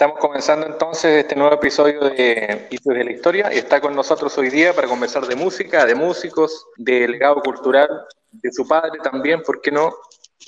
Estamos comenzando entonces este nuevo episodio de Hijos de la Historia y está con nosotros hoy día para conversar de música, de músicos, de legado cultural, de su padre también, ¿por qué no?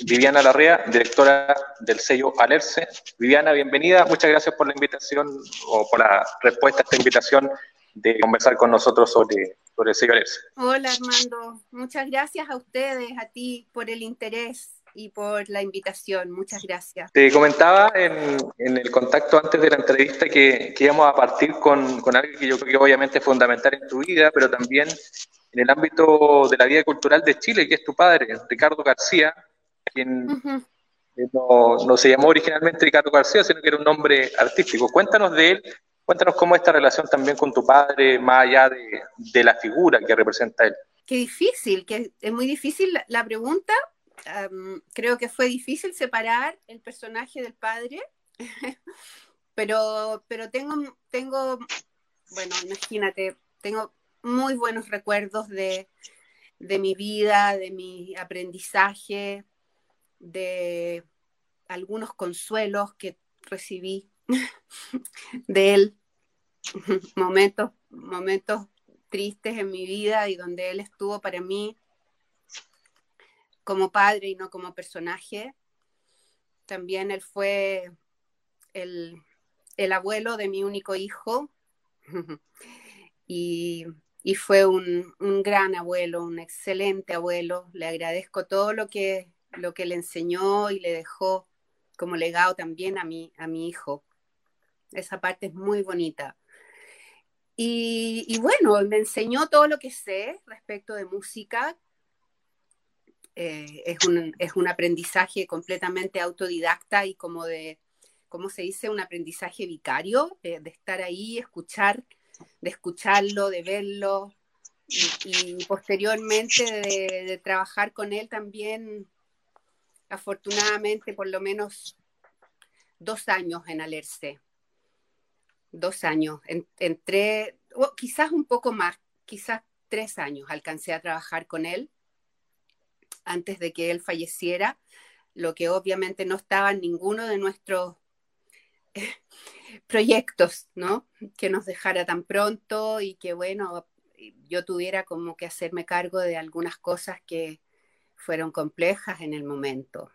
Viviana Larrea, directora del sello Alerce. Viviana, bienvenida. Muchas gracias por la invitación o por la respuesta a esta invitación de conversar con nosotros sobre, sobre el sello Alerce. Hola Armando, muchas gracias a ustedes, a ti por el interés y por la invitación. Muchas gracias. Te comentaba en, en el contacto antes de la entrevista que, que íbamos a partir con, con, algo que yo creo que obviamente es fundamental en tu vida, pero también en el ámbito de la vida cultural de Chile, que es tu padre, Ricardo García, quien uh -huh. no, no, se llamó originalmente Ricardo García, sino que era un nombre artístico. Cuéntanos de él, cuéntanos cómo esta relación también con tu padre, más allá de, de la figura que representa él. Qué difícil, que es muy difícil la, la pregunta, Creo que fue difícil separar el personaje del padre, pero, pero tengo, tengo, bueno, imagínate, tengo muy buenos recuerdos de, de mi vida, de mi aprendizaje, de algunos consuelos que recibí de él, momentos, momentos tristes en mi vida y donde él estuvo para mí como padre y no como personaje. También él fue el, el abuelo de mi único hijo y, y, fue un, un, gran abuelo, un excelente abuelo. Le agradezco todo lo que, lo que le enseñó y le dejó como legado también a mi, a mi hijo. Esa parte es muy bonita. Y, y bueno, me enseñó todo lo que sé respecto de música, eh, es, un, es, un, aprendizaje completamente autodidacta y como de, ¿cómo se dice? Un aprendizaje vicario, de, de estar ahí, escuchar, de escucharlo, de verlo y, posteriormente de, de, trabajar con él también, afortunadamente, por lo menos dos años en Alerce. Dos años. En, entré, oh, quizás un poco más, quizás tres años alcancé a trabajar con él antes de que él falleciera, lo que obviamente no estaba en ninguno de nuestros proyectos, ¿no? Que nos dejara tan pronto y que, bueno, yo tuviera como que hacerme cargo de algunas cosas que fueron complejas en el momento.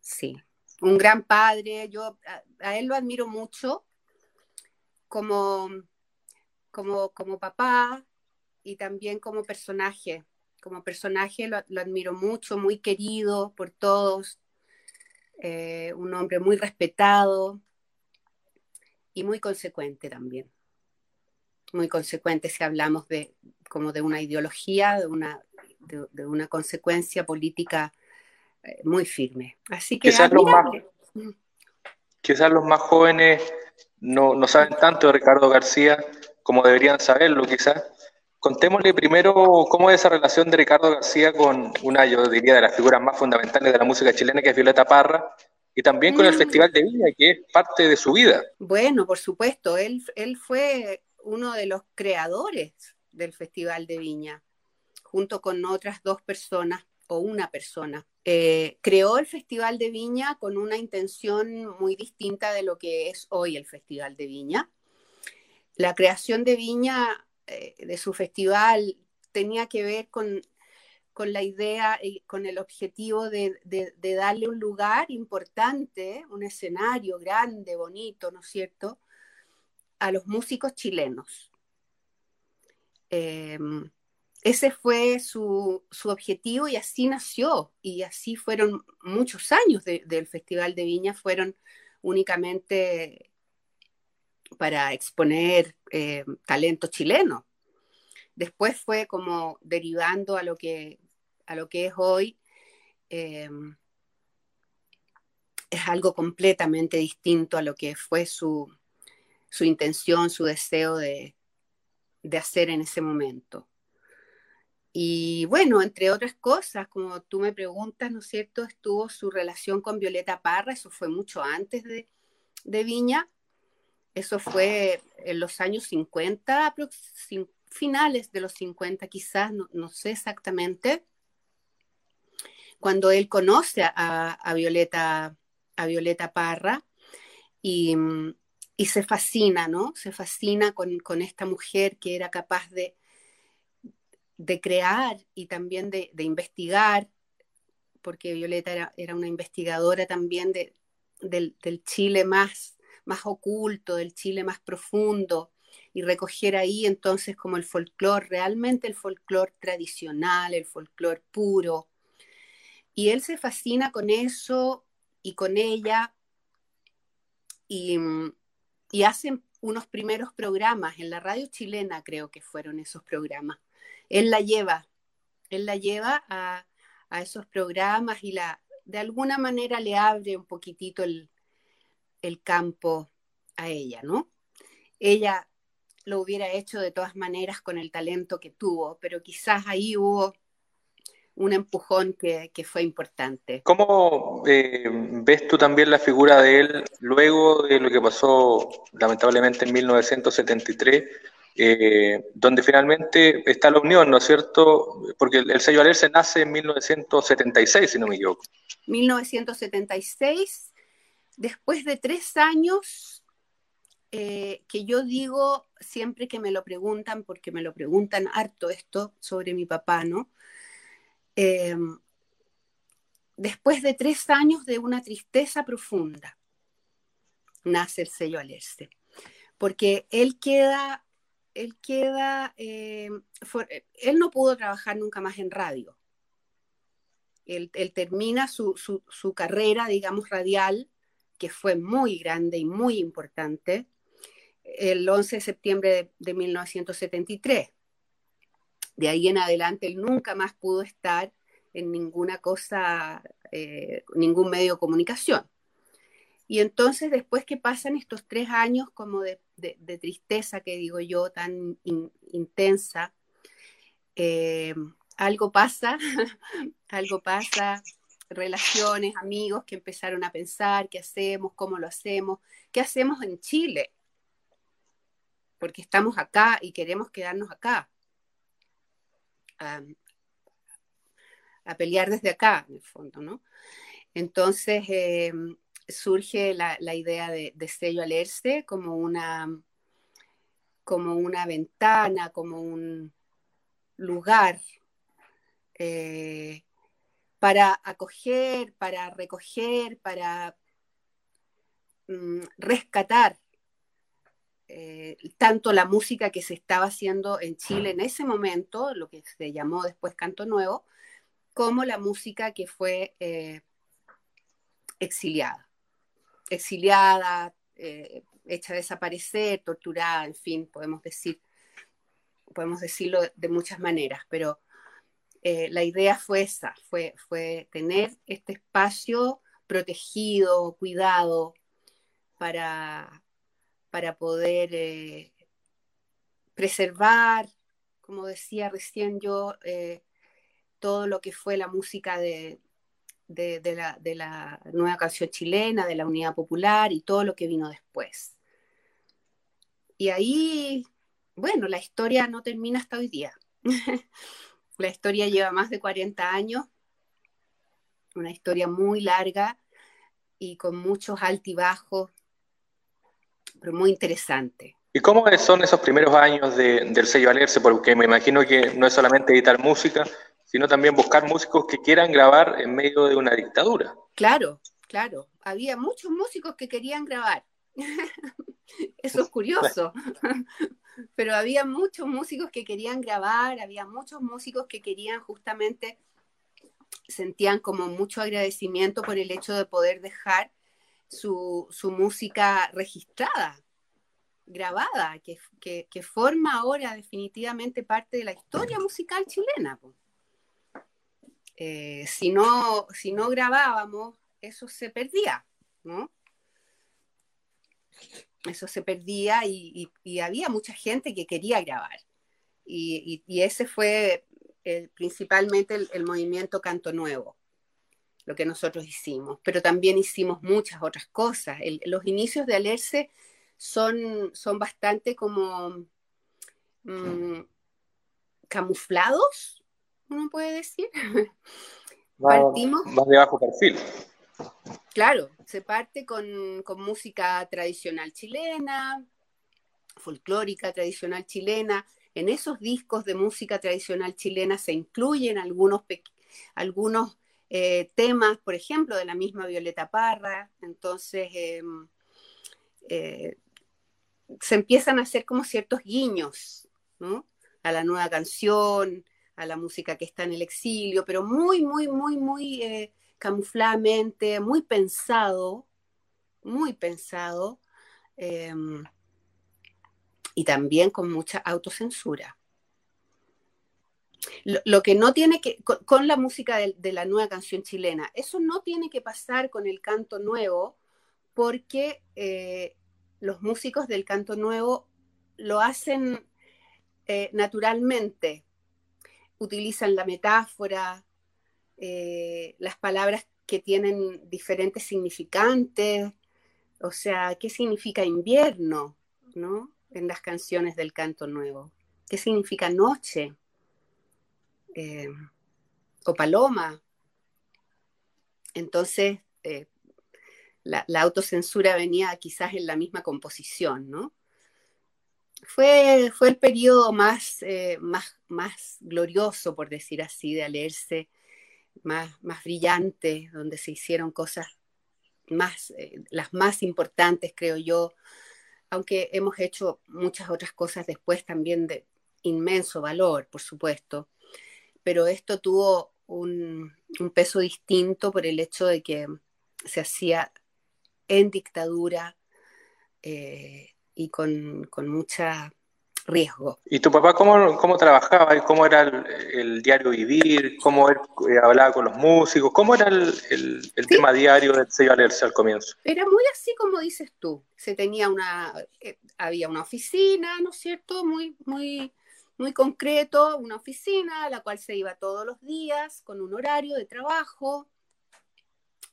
Sí, un gran padre, yo a, a él lo admiro mucho como, como, como papá y también como personaje como personaje lo, lo, admiro mucho, muy querido por todos, eh, un hombre muy respetado y muy consecuente también. Muy consecuente si hablamos de como de una ideología, de una, de, de una consecuencia política eh, muy firme. Así que quizás los, más, quizás los más jóvenes no, no saben tanto de Ricardo García como deberían saberlo, quizás Contémosle primero cómo es esa relación de Ricardo García con una, yo diría, de las figuras más fundamentales de la música chilena, que es Violeta Parra, y también con mm. el Festival de Viña, que es parte de su vida. Bueno, por supuesto, él, él fue uno de los creadores del Festival de Viña, junto con otras dos personas o una persona. Eh, creó el Festival de Viña con una intención muy distinta de lo que es hoy el Festival de Viña. La creación de Viña eh, de su festival tenía que ver con, con la idea y con el objetivo de, de, darle un lugar importante, un escenario grande, bonito, ¿no es cierto?, a los músicos chilenos. Eh, ese fue su, su, objetivo y así nació y así fueron muchos años de, del Festival de Viña, fueron únicamente para exponer eh, talento chileno. Después fue como derivando a lo que, a lo que es hoy. Eh, es algo completamente distinto a lo que fue su, su intención, su deseo de, de hacer en ese momento. Y bueno, entre otras cosas, como tú me preguntas, ¿no es cierto? Estuvo su relación con Violeta Parra, eso fue mucho antes de, de Viña, eso fue en los años 50, finales de los 50 quizás, no, no sé exactamente, cuando él conoce a, Violeta, a Violeta Parra y, se fascina, ¿no? Se fascina con, esta mujer que era capaz de, de crear y también de, investigar, porque Violeta era, una investigadora también de, del, Chile más, más oculto, del Chile más profundo, y recoger ahí entonces como el folclore, realmente el folclore tradicional, el folclore puro. Y él se fascina con eso y con ella y, y hacen unos primeros programas en la radio chilena, creo que fueron esos programas. Él la lleva, él la lleva a, a esos programas y la, de alguna manera le abre un poquitito el, el campo a ella, ¿no? Ella lo hubiera hecho de todas maneras con el talento que tuvo, pero quizás ahí hubo un empujón que, fue importante. ¿Cómo eh, ves tú también la figura de él luego de lo que pasó lamentablemente en 1973, eh, donde finalmente está la unión, ¿no es cierto? Porque el, sello Alerce nace en 1976, si no me equivoco. 1976, después de tres años eh, que yo digo siempre que me lo preguntan, porque me lo preguntan harto esto sobre mi papá, ¿no? Eh, después de tres años de una tristeza profunda, nace el sello Alerce, porque él queda, él queda, eh, él no pudo trabajar nunca más en radio. Él, termina su, su carrera, digamos, radial, que fue muy grande y muy importante, el 11 de septiembre de, 1973. De ahí en adelante él nunca más pudo estar en ninguna cosa, eh, ningún medio de comunicación. Y entonces después que pasan estos tres años como de, tristeza, que digo yo, tan intensa, eh, algo pasa, algo pasa, relaciones, amigos que empezaron a pensar qué hacemos, cómo lo hacemos, qué hacemos en Chile porque estamos acá y queremos quedarnos acá. a pelear desde acá, en el fondo, ¿no? Entonces em, surge la, idea de, sello alerce como una, como una ventana, como un lugar eh, para acoger, para recoger, para mm, rescatar eh, tanto la música que se estaba haciendo en Chile en ese momento, lo que se llamó después Canto Nuevo, como la música que fue eh, exiliada. Exiliada, eh, hecha desaparecer, torturada, en fin, podemos decir, podemos decirlo de muchas maneras, pero la idea fue esa, fue, fue tener este espacio protegido, cuidado, para, para poder eh, preservar, como decía recién yo, eh, todo lo que fue la música de, la, nueva canción chilena, de la Unidad Popular y todo lo que vino después. Y ahí, bueno, la historia no termina hasta hoy día. la historia lleva más de 40 años, una historia muy larga y con muchos altibajos, pero muy interesante. ¿Y cómo son esos primeros años del sello Valerse? Porque me imagino que no es solamente editar música, sino también buscar músicos que quieran grabar en medio de una dictadura. Claro, claro. Había muchos músicos que querían grabar. Eso es curioso. Pero había muchos músicos que querían grabar, había muchos músicos que querían justamente, sentían como mucho agradecimiento por el hecho de poder dejar su, música registrada, grabada, que, forma ahora definitivamente parte de la historia musical chilena. Eh, si, no, si no grabábamos, eso se perdía, ¿no? Eso se perdía y, había mucha gente que quería grabar. Y, ese fue principalmente el movimiento Canto Nuevo lo que nosotros hicimos, pero también hicimos muchas otras cosas. los inicios de Alerce son, son bastante como mm, camuflados, uno puede decir. Partimos, más de bajo perfil. Claro, se parte con, música tradicional chilena, folclórica tradicional chilena. En esos discos de música tradicional chilena se incluyen algunos, algunos eh, temas, por ejemplo, de la misma Violeta Parra. Entonces, em, eh, se empiezan a hacer como ciertos guiños ¿no? a la nueva canción, a la música que está en el exilio, pero muy, muy, muy, muy eh, camufladamente, muy pensado, muy pensado, em, y también con mucha autocensura. Lo, que no tiene que, con, la música de, la nueva canción chilena, eso no tiene que pasar con el canto nuevo, porque eh, los músicos del canto nuevo lo hacen eh, naturalmente, utilizan la metáfora, eh, las palabras que tienen diferentes significantes, o sea, ¿qué significa invierno, no? En las canciones del canto nuevo. ¿Qué significa noche? Eh, o paloma. Entonces, eh, la, autocensura venía quizás en la misma composición, ¿no? Fue, fue el periodo más, más, más glorioso, por decir así, de leerse más, más donde se hicieron cosas más, eh, las más importantes, creo yo, aunque hemos hecho muchas otras cosas después también de inmenso valor, por supuesto, pero esto tuvo un, peso distinto por el hecho de que se hacía en dictadura eh, y con, con mucha riesgo. ¿Y tu papá cómo, cómo trabajaba? y ¿Cómo era el, diario vivir? ¿Cómo él eh, hablaba con los músicos? ¿Cómo era el, el, tema diario del sello Alerce al comienzo? Era muy así como dices tú. Se tenía una, eh, había una oficina, ¿no es cierto? Muy, muy, muy concreto, una oficina a la cual se iba todos los días con un horario de trabajo.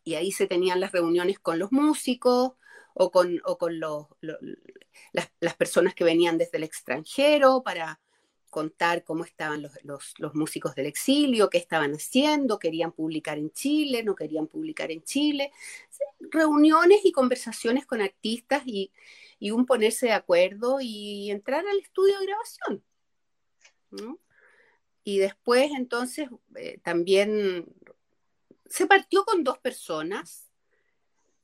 Y ahí se tenían las reuniones con los músicos o con, o con los, las, personas que venían desde el extranjero para contar cómo estaban los, músicos del exilio, qué estaban haciendo, querían publicar en Chile, no querían publicar en Chile. Reuniones y conversaciones con artistas y, un ponerse de acuerdo y entrar al estudio de grabación. Y después entonces eh, también se partió con dos personas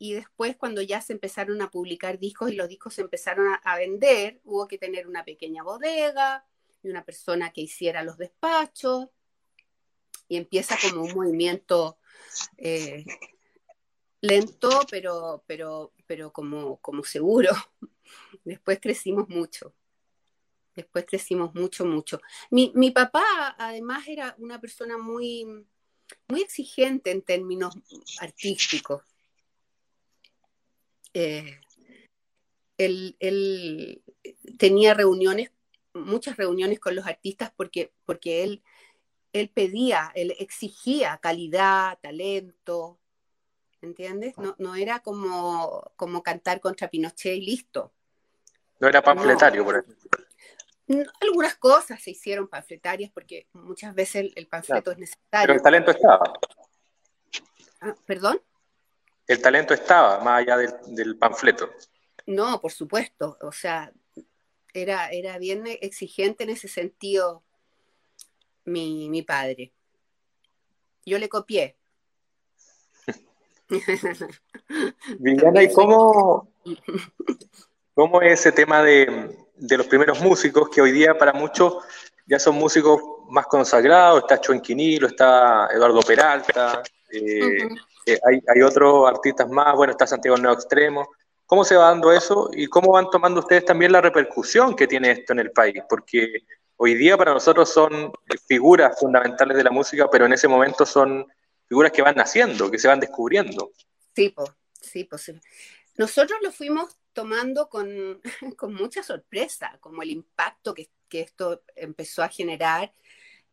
y después cuando ya se empezaron a publicar discos y los discos se empezaron a, vender, hubo que tener una pequeña bodega y una persona que hiciera los despachos y empieza como un movimiento eh, lento, pero, pero, pero como, como seguro. Después crecimos mucho. Después crecimos mucho, mucho. Mi, mi, papá, además, era una persona muy, muy exigente en términos artísticos. Eh, él, tenía reuniones, muchas reuniones con los artistas porque, porque él, él pedía, él exigía calidad, talento, ¿entiendes? No, era como, como cantar contra Pinochet y listo. No era panfletario, por ejemplo. Algunas cosas se hicieron panfletarias porque muchas veces el, panfleto es necesario. Pero el talento estaba. Ah, ¿Perdón? El talento estaba, más allá del, panfleto. No, por supuesto, o sea, era, era bien exigente en ese sentido mi, mi padre. Yo le copié. Viviana, ¿y cómo, cómo es ese tema de, los primeros músicos que hoy día para muchos ya son músicos más consagrados? Está Chuenquinilo, está Eduardo Peralta, eh, eh, hay, otros artistas más, bueno, está Santiago Nuevo Extremo. ¿Cómo se va dando eso y cómo van tomando ustedes también la repercusión que tiene esto en el país? Porque hoy día para nosotros son figuras fundamentales de la música, pero en ese momento son figuras que van naciendo, que se van descubriendo. Sí, pues, sí, pues. Nosotros lo fuimos tomando con, mucha sorpresa, como el impacto que, que esto empezó a generar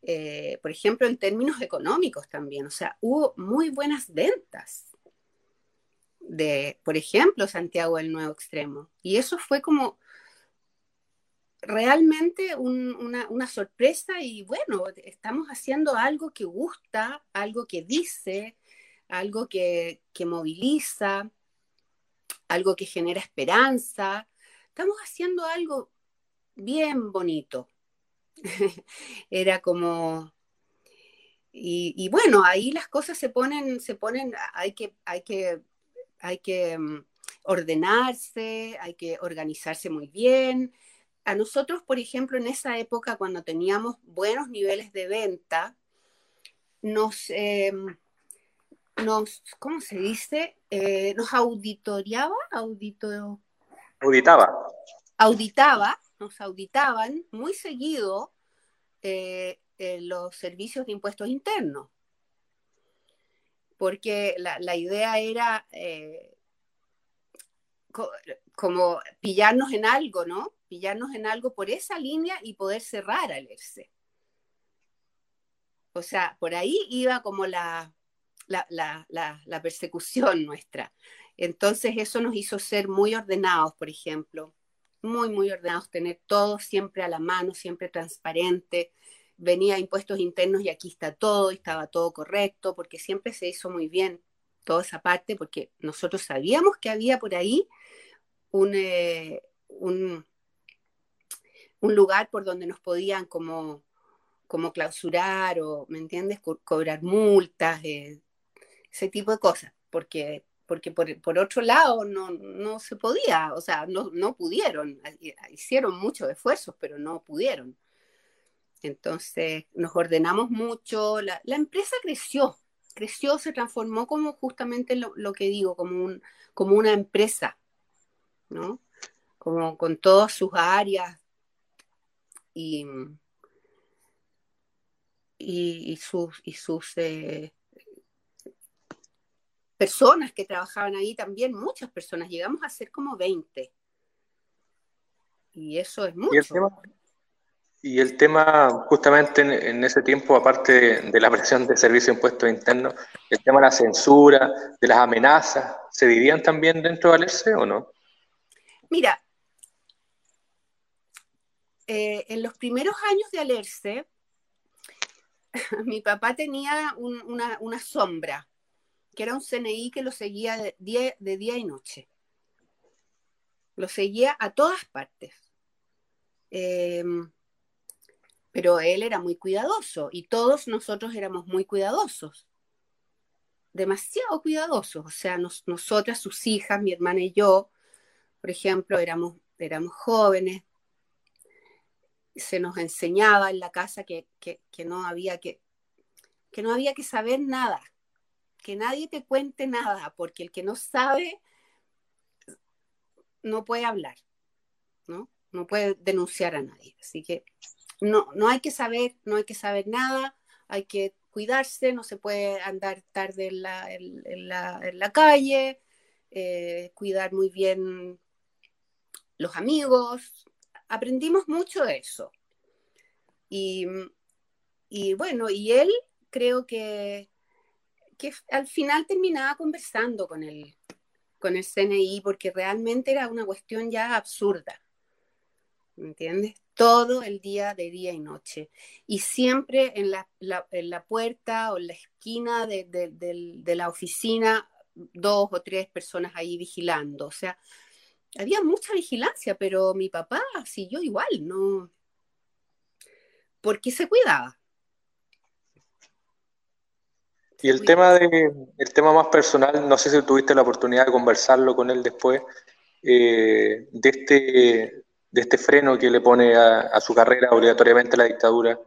eh, por ejemplo, en términos económicos también. O sea, hubo muy buenas ventas de, por ejemplo, Santiago del Nuevo Extremo. Y eso fue como realmente una, una, sorpresa y bueno, estamos haciendo algo que gusta, algo que dice, algo que, que moviliza, algo que genera esperanza. Estamos haciendo algo bien bonito. Era como y, bueno, ahí las cosas se ponen, se ponen, hay que, hay que, hay que mm, ordenarse, hay que organizarse muy bien. A nosotros, por ejemplo, en esa época, cuando teníamos buenos niveles de venta, nos, em, nos ¿cómo se dice? Eh, nos auditoriaba, audito, auditaba. Auditaba, nos auditaban muy seguido eh, eh, los servicios de impuestos internos, porque la, idea era eh, como pillarnos en algo, ¿no? Pillarnos en algo por esa línea y poder cerrar al ERCE. O sea, por ahí iba como la, la, la, persecución nuestra. Entonces eso nos hizo ser muy ordenados, por ejemplo, muy, muy ordenados, tener todo siempre a la mano, siempre transparente, venía impuestos internos y aquí está todo, y estaba todo correcto, porque siempre se hizo muy bien toda esa parte, porque nosotros sabíamos que había por ahí un, eh, un, lugar por donde nos podían como, como clausurar o, ¿me entiendes?, cobrar multas, eh, ese tipo de cosas, porque, porque por, otro lado no, no, se podía, o sea, no, no pudieron, hicieron muchos esfuerzos, pero no pudieron. Entonces nos ordenamos mucho, la, empresa creció, creció, se transformó como justamente lo, que digo, como, un, como una empresa, ¿no? Como con todas sus áreas y, y sus eh, personas que trabajaban ahí también, muchas personas, llegamos a ser como 20. Y eso es mucho. Y el tema, justamente en, ese tiempo, aparte de, la presión de servicio de impuestos internos, el tema de la censura, de las amenazas, ¿se vivían también dentro de Alerce o no? Mira, eh, en los primeros años de Alerce, mi papá tenía una, sombra, que era un CNI que lo seguía de día, y noche. Lo seguía a todas partes. Eh, pero él era muy cuidadoso y todos nosotros éramos muy cuidadosos, demasiado cuidadosos. O sea, nosotras, sus hijas, mi hermana y yo, por ejemplo, éramos, éramos jóvenes, se nos enseñaba en la casa que, no había que, que no había que saber nada, que nadie te cuente nada, porque el que no sabe no puede hablar, ¿no? No puede denunciar a nadie. Así que no, no hay que saber, no hay que saber nada, hay que cuidarse, no se puede andar tarde en la, en, la, calle, eh, cuidar muy bien los amigos. Aprendimos mucho de eso. Y, bueno, y él creo que, que al final terminaba conversando con el, con el CNI porque realmente era una cuestión ya absurda. ¿Me entiendes? todo el día, de día y noche. Y siempre en la, en la puerta o en la esquina de, de, la oficina, dos o tres personas ahí vigilando. O sea, había mucha vigilancia, pero mi papá siguió igual, ¿no? Porque se cuidaba. Y el tema de el tema más personal, no sé si tuviste la oportunidad de conversarlo con él después, eh, de este de este freno que le pone a, su carrera obligatoriamente la dictadura.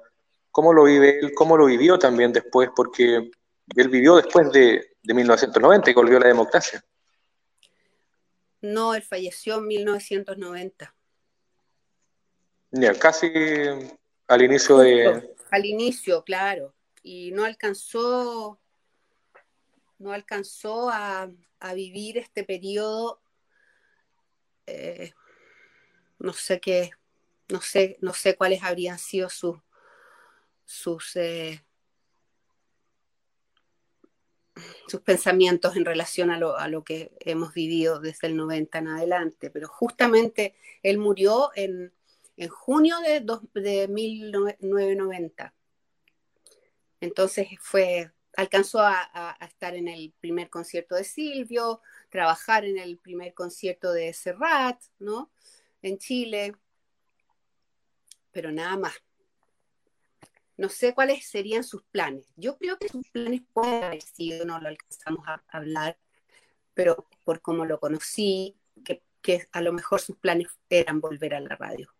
¿Cómo lo vive él? ¿Cómo lo vivió también después? Porque él vivió después de, 1990 y volvió a la democracia. No, él falleció en 1990. Ya, casi al inicio de... Al inicio, claro. Y no alcanzó, no alcanzó a, vivir este periodo eh, no sé qué, no sé, no sé cuáles habrían sido sus, sus, eh, sus pensamientos en relación a lo, a lo, que hemos vivido desde el 90 en adelante, pero justamente él murió en, en junio de, de 1990. Entonces fue, alcanzó a, estar en el primer concierto de Silvio, trabajar en el primer concierto de Serrat, ¿no? En Chile, pero nada más. No sé cuáles serían sus planes. Yo creo que sus planes pueden haber sido, no lo alcanzamos a hablar, pero por cómo lo conocí, que, a lo mejor sus planes eran volver a la radio.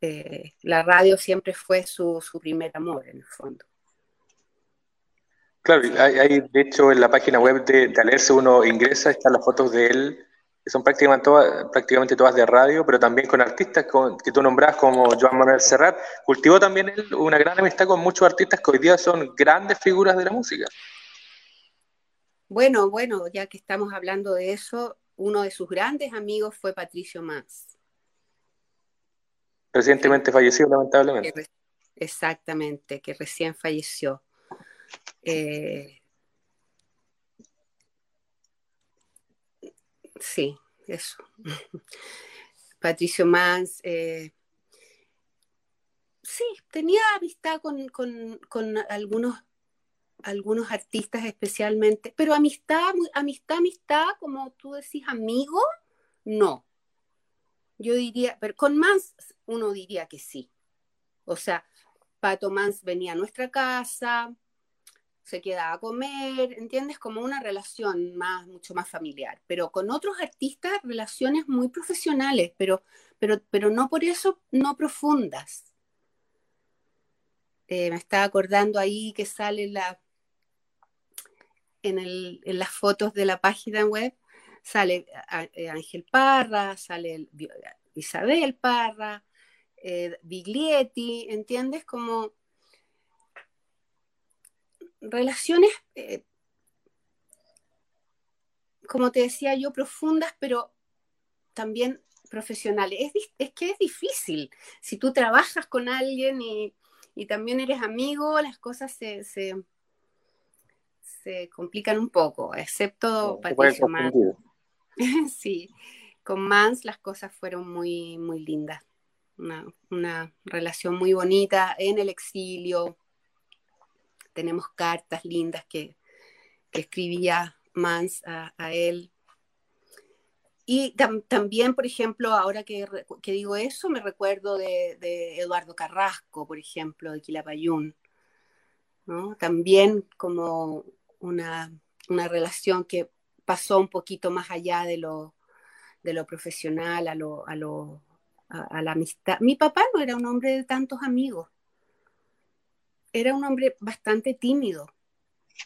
Eh, la radio siempre fue su, su primer amor, en el fondo. Claro, hay, de hecho en la página web de, de Alerce uno ingresa, están las fotos de él, que son prácticamente todas, prácticamente todas de radio, pero también con artistas que tú nombras como Joan Manuel Serrat. Cultivó también él una gran amistad con muchos artistas que hoy día son grandes figuras de la música. Bueno, bueno, ya que estamos hablando de eso, uno de sus grandes amigos fue Patricio Mans. Recientemente falleció, lamentablemente. Exactamente, que recién falleció. Eh, sí, eso. Patricio Mans. Eh, sí, tenía amistad con, algunos, algunos artistas especialmente, pero amistad, amistad, amistad, como tú decís, amigo, no. Yo diría, pero con Mans uno diría que sí. O sea, Pato Mans venía a nuestra casa, se quedaba a comer, ¿entiendes? Como una relación más, mucho más familiar. Pero con otros artistas, relaciones muy profesionales, pero, pero, pero no por eso no profundas. Eh, me estaba acordando ahí que sale la, en, el, en, las fotos de la página web, sale eh, Ángel Parra, sale Isabel Parra, eh, Biglietti, ¿entiendes? Como relaciones, eh, como te decía yo, profundas, pero también profesionales. Es, que es difícil. Si tú trabajas con alguien y, también eres amigo, las cosas se, se, complican un poco, excepto Patricio Mans. sí, con Mans las cosas fueron muy, muy lindas. Una, una relación muy bonita en el exilio, tenemos cartas lindas que, escribía Mans a, él. Y también, por ejemplo, ahora que, digo eso, me recuerdo de, Eduardo Carrasco, por ejemplo, de Quilapayún. También como una, relación que pasó un poquito más allá de lo, de lo profesional, a, lo, a, lo, a la amistad. Mi papá no era un hombre de tantos amigos era un hombre bastante tímido,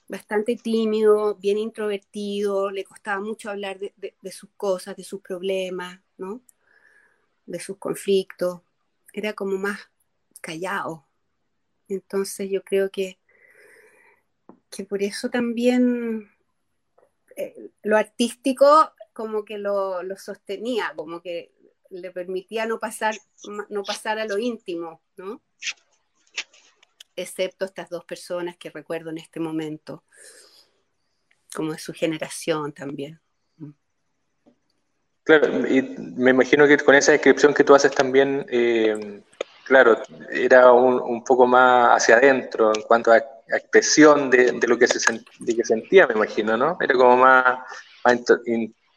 bastante tímido, bien introvertido, le costaba mucho hablar de, sus cosas, de sus problemas, ¿no? De sus conflictos. Era como más callado. Entonces yo creo que, que por eso también eh, lo artístico como que lo, lo, sostenía, como que le permitía no pasar, no pasar a lo íntimo, ¿no? Excepto estas dos personas que recuerdo en este momento, como de su generación también. Claro, y me imagino que con esa descripción que tú haces también, eh, claro, era un, poco más hacia adentro en cuanto a, expresión de, lo que se que sentía, me imagino, ¿no? Era como más,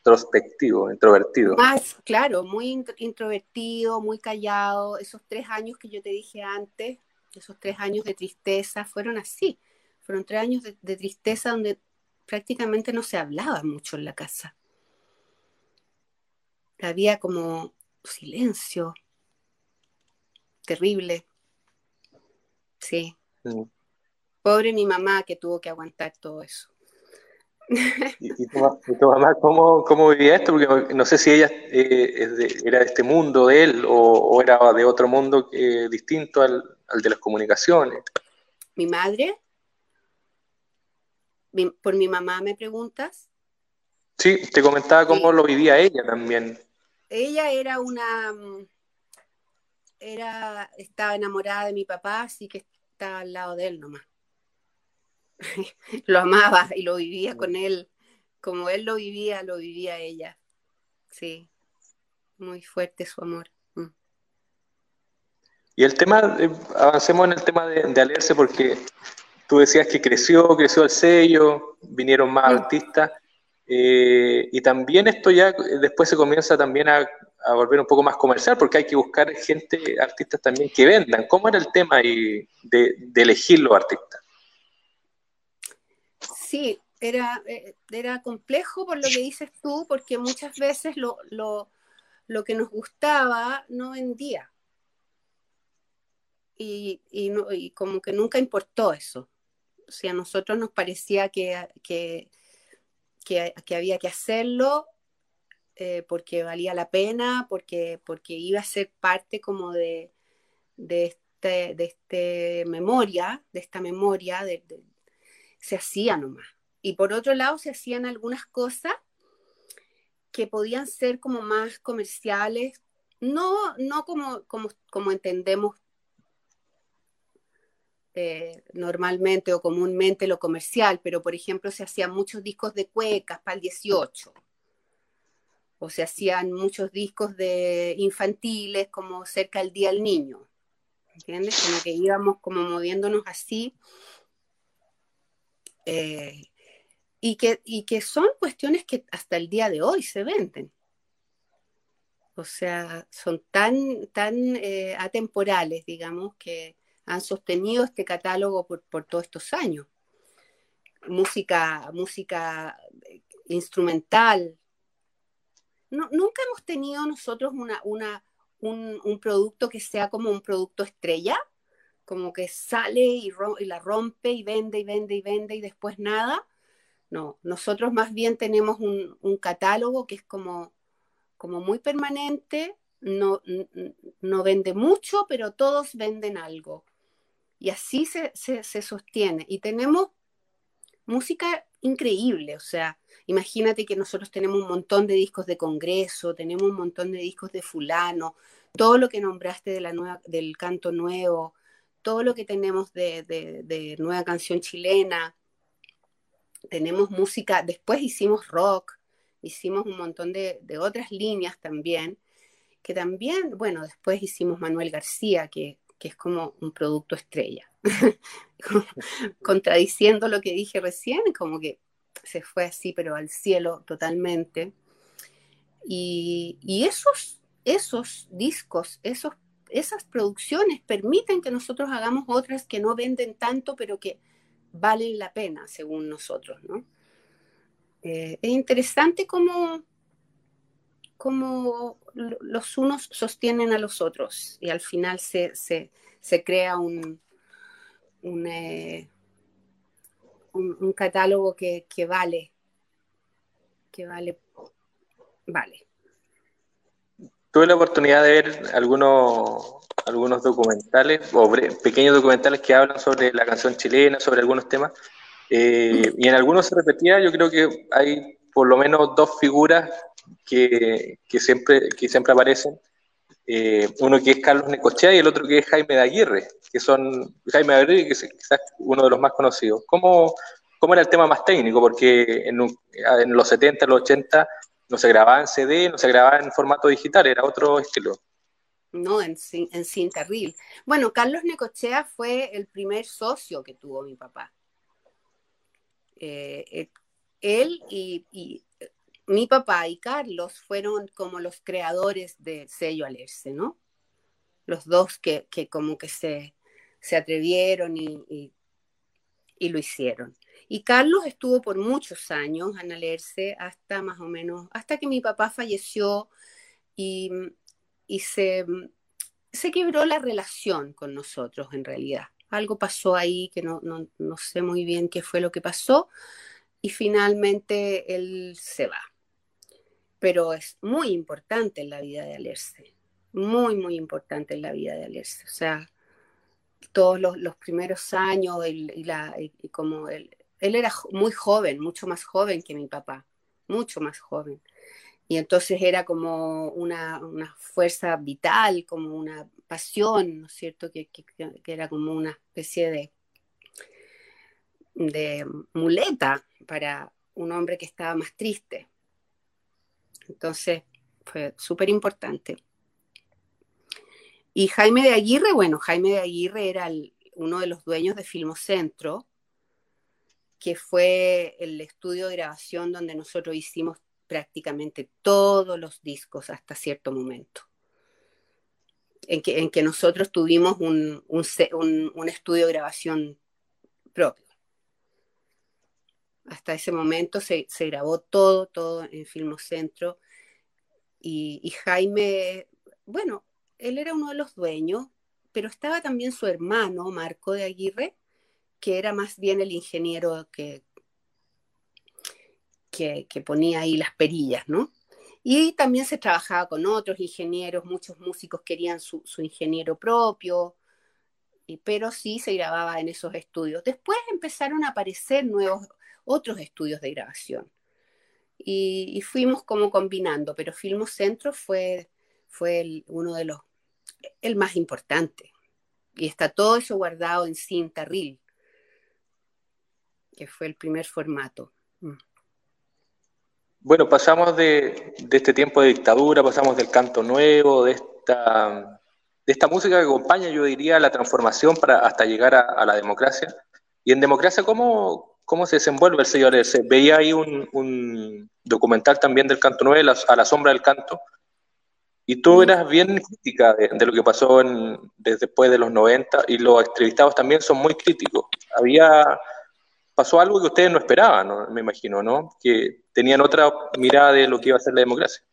introspectivo, introvertido. Más, claro, muy introvertido, muy callado. Esos tres años que yo te dije antes, esos tres años de tristeza fueron así. Fueron tres años de, tristeza donde prácticamente no se hablaba mucho en la casa. Había como silencio terrible. Sí. Pobre mi mamá que tuvo que aguantar todo eso. ¿Y, tu, mamá cómo, vivía esto? Porque no sé si ella eh, era de este mundo de él o, era de otro mundo eh, distinto al, de las comunicaciones. ¿Mi madre? ¿Por mi mamá me preguntas? Sí, te comentaba cómo lo vivía ella también. Ella era una... Era, estaba enamorada de mi papá, así que estaba al lado de él nomás. lo amaba y lo vivía con él. Como él lo vivía, lo vivía ella. Sí, muy fuerte su amor. Mm. Y el tema, eh, avancemos en el tema de, de Alerce porque tú decías que creció, creció el sello, vinieron más artistas, eh, y también esto ya después se comienza también a, volver un poco más comercial, porque hay que buscar gente, artistas también que vendan. ¿Cómo era el tema ahí de, elegir los artistas? Sí, era, eh, era complejo por lo que dices tú, porque muchas veces lo, lo, lo que nos gustaba no vendía. Y, y, no, y, como que nunca importó eso. O sea, a nosotros nos parecía que, que, que, había que hacerlo eh, porque valía la pena, porque, porque iba a ser parte como de, de, este, de este memoria, de esta memoria, de, se hacía nomás. Y por otro lado se hacían algunas cosas que podían ser como más comerciales, no, no como, como, como entendemos eh, normalmente o comúnmente lo comercial, pero por ejemplo se hacían muchos discos de cuecas para el 18, o se hacían muchos discos de infantiles como cerca del Día del Niño, ¿entiendes? Como que íbamos como moviéndonos así. Eh, y, que, y que son cuestiones que hasta el día de hoy se venden. O sea, son tan, tan eh, atemporales, digamos, que han sostenido este catálogo por, todos estos años. Música, música eh, instrumental. nunca hemos tenido nosotros una, una, un, producto que sea como un producto estrella, como que sale y, la rompe y vende y vende y vende y después nada. No, nosotros más bien tenemos un, un catálogo que es como, como muy permanente, no, no vende mucho, pero todos venden algo. Y así se, sostiene. Y tenemos música increíble, o sea, imagínate que nosotros tenemos un montón de discos de congreso, tenemos un montón de discos de fulano, todo lo que nombraste de la nueva, del canto nuevo, todo lo que tenemos de, nueva canción chilena, tenemos música, después hicimos rock, hicimos un montón de, otras líneas también, que también, bueno, después hicimos Manuel García, que es como un producto estrella. Contradiciendo lo que dije recién, como que se fue así, pero al cielo totalmente. Y, esos, esos discos, esos, esas producciones permiten que nosotros hagamos otras que no venden tanto, pero que valen la pena, según nosotros. ¿no? Eh, es interesante cómo, cómo los unos sostienen a los otros y al final se, crea un, eh, un, un, catálogo que, vale, que vale, vale. Tuve la oportunidad de ver algunos, algunos documentales o pequeños documentales que hablan sobre la canción chilena, sobre algunos temas. Eh, y en algunos se repetía, yo creo que hay por lo menos dos figuras que, siempre, que siempre aparecen. Eh, uno que es Carlos Necochea y el otro que es Jaime de Aguirre, que son Jaime de Aguirre, que es quizás uno de los más conocidos. ¿Cómo, cómo era el tema más técnico? Porque en, en los 70, los 80 no se grababa en CD, no se grababa en formato digital, era otro estilo. No, en, en cinta. Bueno, Carlos Necochea fue el primer socio que tuvo mi papá. Eh, eh, él y, mi papá y Carlos fueron como los creadores de sello Alerce, ¿no? Los dos que, como que se, se atrevieron y, y, lo hicieron. Y Carlos estuvo por muchos años en Alerce hasta más o menos, hasta que mi papá falleció y, y se, se quebró la relación con nosotros en realidad. Algo pasó ahí que no, no, no sé muy bien qué fue lo que pasó y finalmente él se va pero es muy importante en la vida de Alerce, muy, muy importante en la vida de Alerce. O sea, todos los, primeros años, y, la, como él, él era muy joven, mucho más joven que mi papá, mucho más joven. Y entonces era como una, fuerza vital, como una pasión, ¿no es cierto? Que, que, era como una especie de, de muleta para un hombre que estaba más triste. Entonces, fue súper importante. Y Jaime de Aguirre, bueno, Jaime de Aguirre era uno de los dueños de Filmocentro que fue el estudio de grabación donde nosotros hicimos prácticamente todos los discos hasta cierto momento. En que, en que nosotros tuvimos un, un, estudio de grabación propio. Hasta ese momento se, se grabó todo, todo en Filmocentro. Y, y Jaime, bueno, él era uno de los dueños, pero estaba también su hermano, Marco de Aguirre, que era más bien el ingeniero que, que, ponía ahí las perillas, ¿no? Y también se trabajaba con otros ingenieros, muchos músicos querían su, ingeniero propio, y, pero sí se grababa en esos estudios. Después empezaron a aparecer nuevos, otros estudios de grabación. Y, fuimos como combinando, pero Filmo Centro fue, fue uno de los, el más importante. Y está todo eso guardado en cinta reel que fue el primer formato. Mm. Bueno, pasamos de, este tiempo de dictadura, pasamos del canto nuevo, de esta, de esta música que acompaña, yo diría, la transformación para hasta llegar a, la democracia. Y en democracia, ¿cómo, cómo se desenvuelve el señor? Se veía ahí un, documental también del canto nuevo, a la sombra del canto, y tú mm. eras bien crítica de, lo que pasó después de los 90, y los entrevistados también son muy críticos. Había pasó algo que ustedes no esperaban, me imagino, ¿no? Que tenían otra mirada de lo que iba a ser la democracia.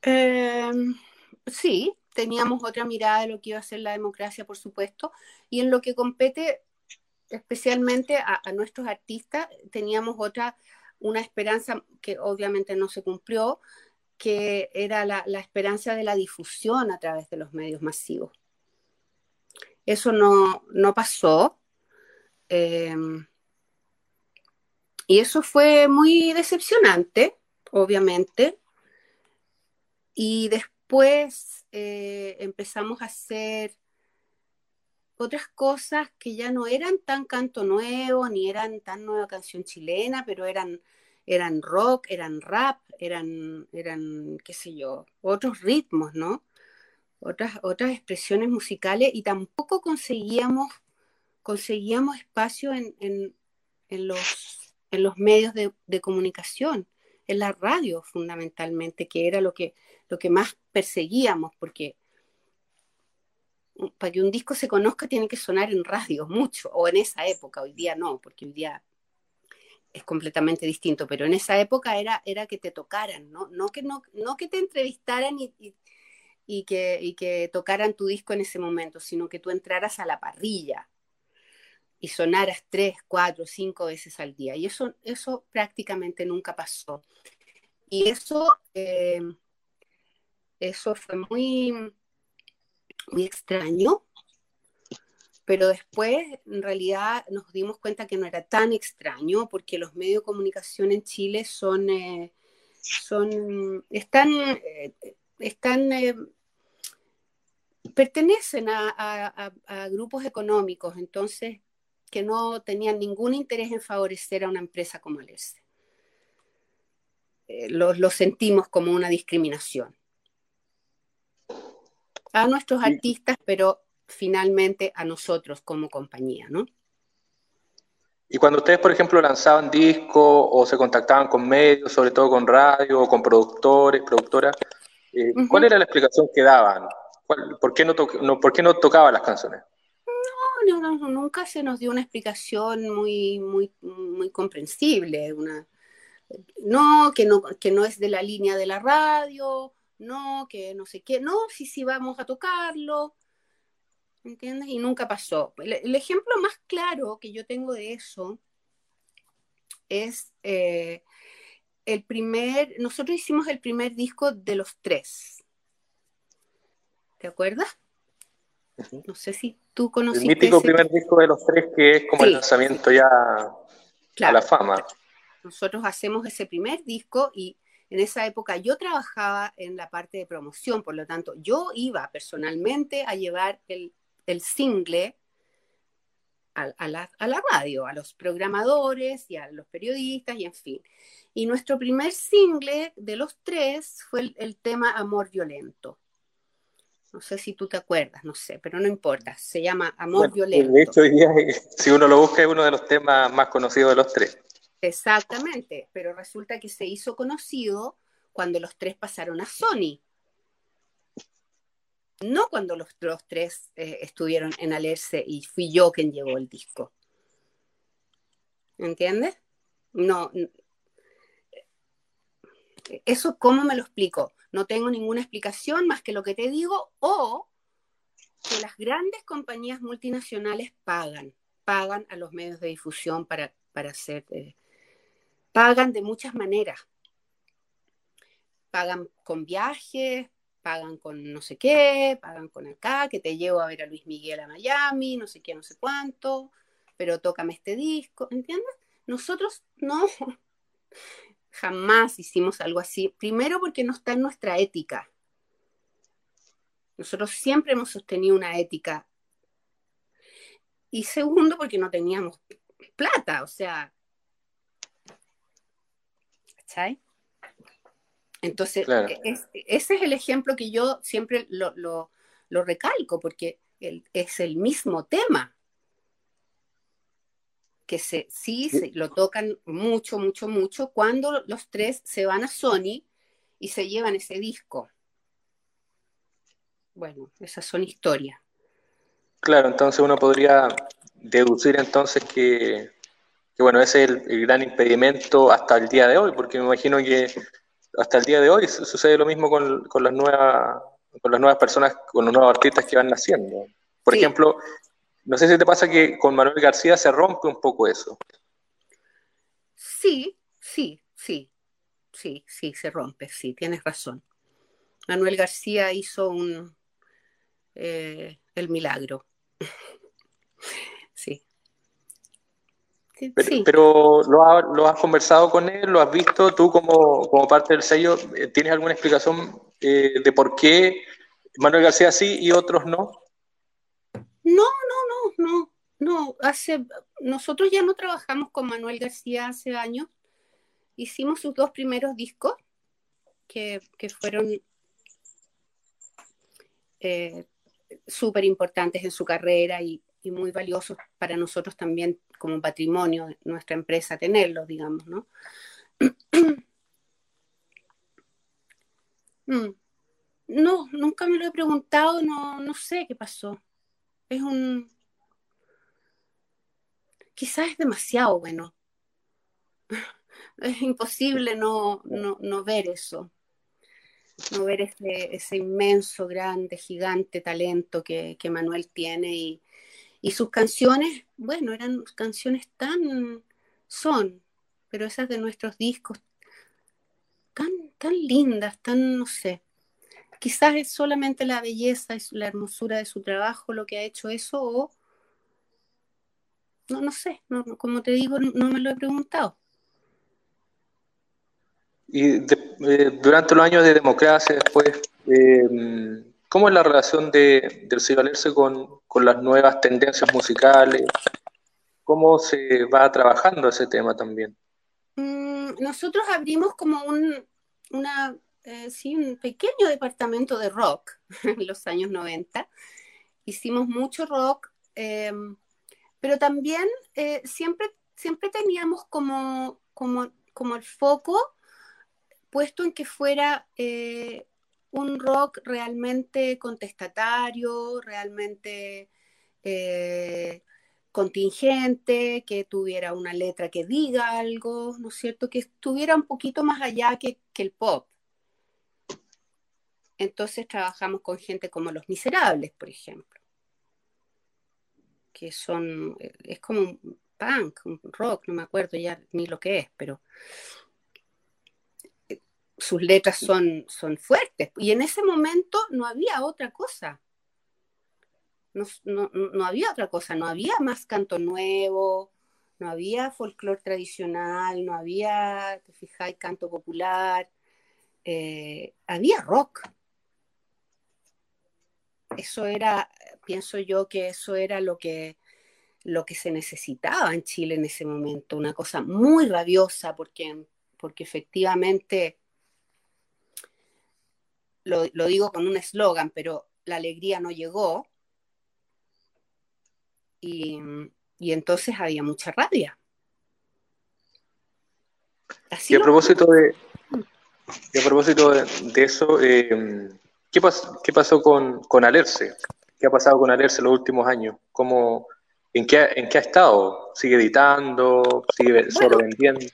Em, sí, teníamos otra mirada de lo que iba a ser la democracia, por supuesto, y en lo que compete especialmente a, nuestros artistas, teníamos otra, una esperanza que obviamente no se cumplió, que era la, la esperanza de la difusión a través de los medios masivos. Eso no, no pasó, Em, y eso fue muy decepcionante, obviamente. Y después eh, empezamos a hacer otras cosas que ya no eran tan canto nuevo, ni eran tan nueva canción chilena, pero eran, eran rock, eran rap, eran, eran, qué sé yo, otros ritmos, ¿no? Otras, otras expresiones musicales y tampoco conseguíamos conseguíamos espacio en, los, en los medios de, comunicación, en la radio fundamentalmente, que era lo que, lo que más perseguíamos, porque para que un disco se conozca tiene que sonar en radio mucho, o en esa época, hoy día no, porque hoy día es completamente distinto, pero en esa época era, era que te tocaran, ¿no? No, que, no, no que te entrevistaran y, y, que, y que tocaran tu disco en ese momento, sino que tú entraras a la parrilla, y sonaras tres, cuatro, cinco veces al día. Y eso, eso prácticamente nunca pasó. Y eso, eh, eso fue muy, muy extraño, pero después en realidad nos dimos cuenta que no era tan extraño porque los medios de comunicación en Chile son, eh, son están, eh, están pertenecen a, a, grupos económicos, entonces que no tenían ningún interés en favorecer a una empresa como Alerce. Eh, lo, sentimos como una discriminación. A nuestros artistas, pero finalmente a nosotros como compañía, ¿no? Y cuando ustedes, por ejemplo, lanzaban discos o se contactaban con medios, sobre todo con radio o con productores, productoras, eh, ¿cuál era la explicación que daban? por, qué no no, ¿Por qué no tocaban las canciones? Nunca se nos dio una explicación muy, muy, muy comprensible. Una, no, que no, que no es de la línea de la radio, no, que no sé qué, no, sí, sí vamos a tocarlo, ¿entiendes? Y nunca pasó. El, ejemplo más claro que yo tengo de eso es eh, el primer, nosotros hicimos el primer disco de los tres. ¿Te acuerdas? No sé si tú conociste. El mítico primer disco de los tres que es como el lanzamiento ya a la fama. Nosotros hacemos ese primer disco y en esa época yo trabajaba en la parte de promoción, por lo tanto yo iba personalmente a llevar el, single a, la, radio, a los programadores y a los periodistas y en fin. Y nuestro primer single de los tres fue el tema Amor Violento No sé si tú te acuerdas, no sé, pero no importa. Se llama Amor Violento. De hecho, si uno lo busca, es uno de los temas más conocidos de los tres. Exactamente, pero resulta que se hizo conocido cuando los tres pasaron a Sony. No cuando los, tres eh, estuvieron en Alerce y fui yo quien llevó el disco. ¿Entiendes? No. Eso, ¿cómo me lo explico? No tengo ninguna explicación más que lo que te digo o que las grandes compañías multinacionales pagan, pagan a los medios de difusión para, para hacer, eh, pagan de muchas maneras. Pagan con viajes, pagan con no sé qué, pagan con acá, que te llevo a ver a Luis Miguel a Miami, no sé qué, no sé cuánto, pero tócame este disco, ¿entiendes? Nosotros no, jamás hicimos algo así. Primero porque no está en nuestra ética. Nosotros siempre hemos sostenido una ética. Y segundo porque no teníamos plata, o sea. ¿Cachai? Entonces, ese es el ejemplo que yo siempre lo, recalco, porque es el mismo tema que se, sí se, lo tocan mucho, mucho, mucho cuando los tres se van a Sony y se llevan ese disco. Bueno, esas son historias. Claro, entonces uno podría deducir entonces que, bueno, ese es el, gran impedimento hasta el día de hoy, porque me imagino que hasta el día de hoy sucede lo mismo con, con las nuevas con las nuevas personas, con los nuevos artistas que van naciendo. Por ejemplo, no sé si te pasa que con Manuel García se rompe un poco eso. Sí, sí, sí, sí, sí, se rompe, sí, tienes razón. Manuel García hizo un eh, el milagro. sí. Pero, ¿lo, has conversado con él? ¿Lo has visto tú como, parte del sello? Eh, ¿Tienes alguna explicación eh, de por qué Manuel García sí y otros no? No, no, no, no, no. Hace, nosotros ya no trabajamos con Manuel García hace años. Hicimos sus dos primeros discos, que, fueron eh, súper importantes en su carrera y, muy valiosos para nosotros también como patrimonio de nuestra empresa tenerlos, digamos, ¿no? Mm. No, nunca me lo he preguntado, no, no sé qué pasó es un... Quizás es demasiado bueno. Es imposible no, no, ver eso, no ver ese, ese, inmenso, grande, gigante talento que, Manuel tiene y, y, sus canciones, bueno, eran canciones tan, son, pero esas de nuestros discos, tan, tan lindas, tan, no sé, quizás es solamente la belleza y la hermosura de su trabajo lo que ha hecho eso o no, no sé, como te digo, no, me lo he preguntado. Y eh, durante los años de democracia, después, eh, ¿cómo es la relación de, del Cibalerse con, con las nuevas tendencias musicales? ¿Cómo se va trabajando ese tema también? Mm, nosotros abrimos como un, una eh, sí, un pequeño departamento de rock en los años 90. Hicimos mucho rock, eh, pero también eh, siempre, siempre teníamos como, como, como el foco puesto en que fuera un rock realmente contestatario, realmente contingente, que tuviera una letra que diga algo, ¿no es cierto? Que estuviera un poquito más allá que, que el pop. Entonces trabajamos con gente como Los Miserables, por ejemplo, que son, eh, es como un punk, un rock, no me acuerdo ya ni lo que es, pero eh, sus letras son, son fuertes. Y en ese momento no había otra cosa. No, había otra cosa, no había más canto nuevo, no había folclore tradicional, no había, te fijáis, canto popular, eh, había rock eso era, pienso yo que eso era lo que, lo que se necesitaba en Chile en ese momento, una cosa muy rabiosa, porque, porque efectivamente, lo, digo con un eslogan, pero la alegría no llegó y, entonces había mucha rabia. y a propósito de, a propósito de, eso, eh, ¿qué, ¿qué, pasó con, con, Alerce? ¿Qué ha pasado con Alerce en los últimos años? ¿Cómo, en, qué, ¿En qué ha estado? ¿Sigue editando? ¿Sigue solo vendiendo?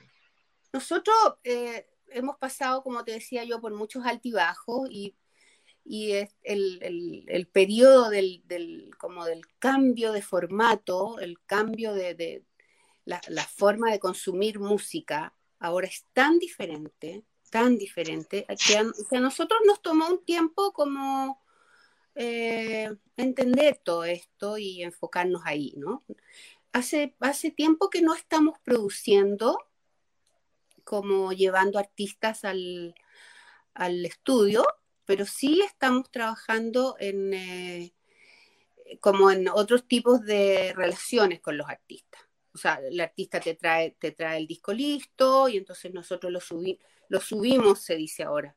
Nosotros eh, hemos pasado, como te decía yo, por muchos altibajos y, y el, el, el, periodo del, del, como del cambio de formato, el cambio de, de la, la, forma de consumir música, ahora es tan diferente, tan diferente, que a, nosotros nos tomó un tiempo como eh, entender todo esto y enfocarnos ahí, ¿no? Hace, hace tiempo que no estamos produciendo como llevando artistas al, estudio, pero sí estamos trabajando en, eh, como en otros tipos de relaciones con los artistas. O sea, el artista te trae, te trae el disco listo y entonces nosotros lo, lo subimos, se dice ahora.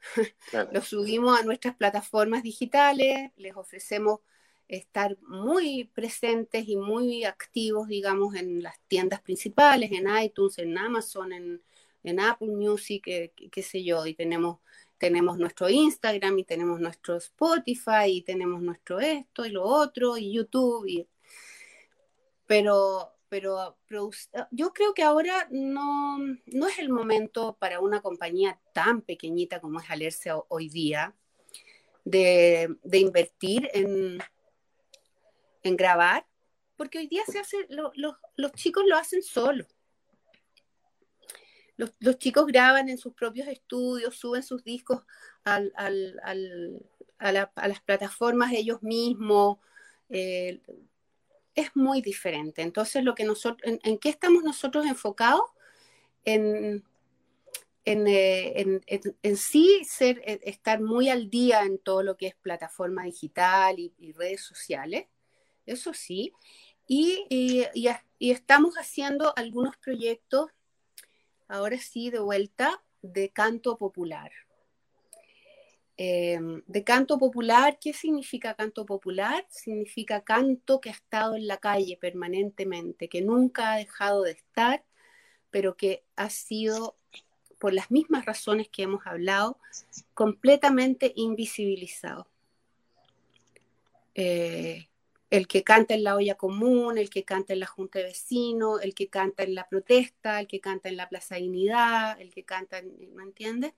lo subimos a nuestras plataformas digitales, les ofrecemos estar muy presentes y muy activos, digamos, en las tiendas principales, en iTunes, en Amazon, en, Apple Music, eh, qué sé yo, y tenemos, tenemos nuestro Instagram y tenemos nuestro Spotify y tenemos nuestro esto y lo otro y YouTube, y... pero, pero yo creo que ahora no, no es el momento para una compañía tan pequeñita como es Alerce hoy día de, invertir en en grabar, porque hoy día se hace, los chicos lo hacen solos. Los, chicos graban en sus propios estudios, suben sus discos a, las plataformas ellos mismos. Eh, es muy diferente. Entonces, lo que nosotros, en, qué estamos nosotros enfocados? En, en, eh, en, sí ser, eh, estar muy al día en todo lo que es plataforma digital y redes sociales eso sí. Y, estamos haciendo algunos proyectos, ahora sí, de vuelta, de canto popular. Em, de canto popular, ¿qué significa canto popular? Significa canto que ha estado en la calle permanentemente, que nunca ha dejado de estar, pero que ha sido, por las mismas razones que hemos hablado, completamente invisibilizado. Eh, el que canta en la olla común, el que canta en la junta de vecinos, el que canta en la protesta, el que canta en la Plaza Dignidad, el que canta, en, ¿me entiendes?